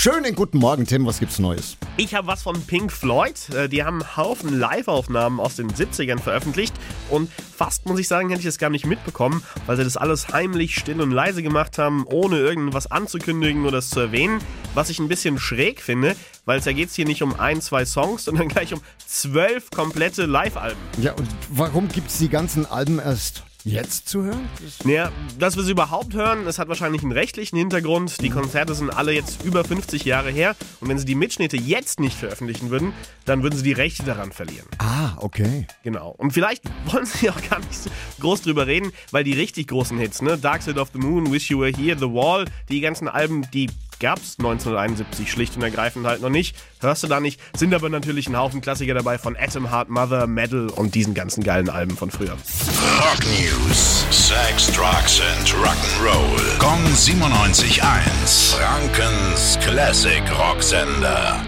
Schönen guten Morgen, Tim. Was gibt's Neues? Ich habe was von Pink Floyd. Äh, Die haben einen Haufen Live-Aufnahmen aus den 70ern veröffentlicht und fast, muss ich sagen, hätte ich es gar nicht mitbekommen, weil sie das alles heimlich, still und leise gemacht haben, ohne irgendwas anzukündigen oder es zu erwähnen. Was ich ein bisschen schräg finde, weil es ja geht hier nicht um ein, zwei Songs, sondern gleich um zwölf komplette Live-Alben. Ja, und warum gibt's die ganzen Alben erst jetzt zu hören? Naja, dass wir sie überhaupt hören, es hat wahrscheinlich einen rechtlichen Hintergrund. Die Konzerte sind alle jetzt über 50 Jahre her und wenn sie die Mitschnitte jetzt nicht veröffentlichen würden, dann würden sie die Rechte daran verlieren. Ah, okay. Genau. Und vielleicht wollen sie auch gar nicht so groß drüber reden, weil die richtig großen Hits, ne? Dark Side of the Moon, Wish You Were Here, The Wall, die ganzen Alben, die gab's 1971 schlicht und ergreifend halt noch nicht. Hörst du da nicht? Sind aber natürlich ein Haufen Klassiker dabei von Atom Heart Mother, Metal und diesen ganzen geilen Alben von früher. Rock News. Sex, Drugs and Rock'n'Roll. Kong 97.1. Frankens Classic Rocksender.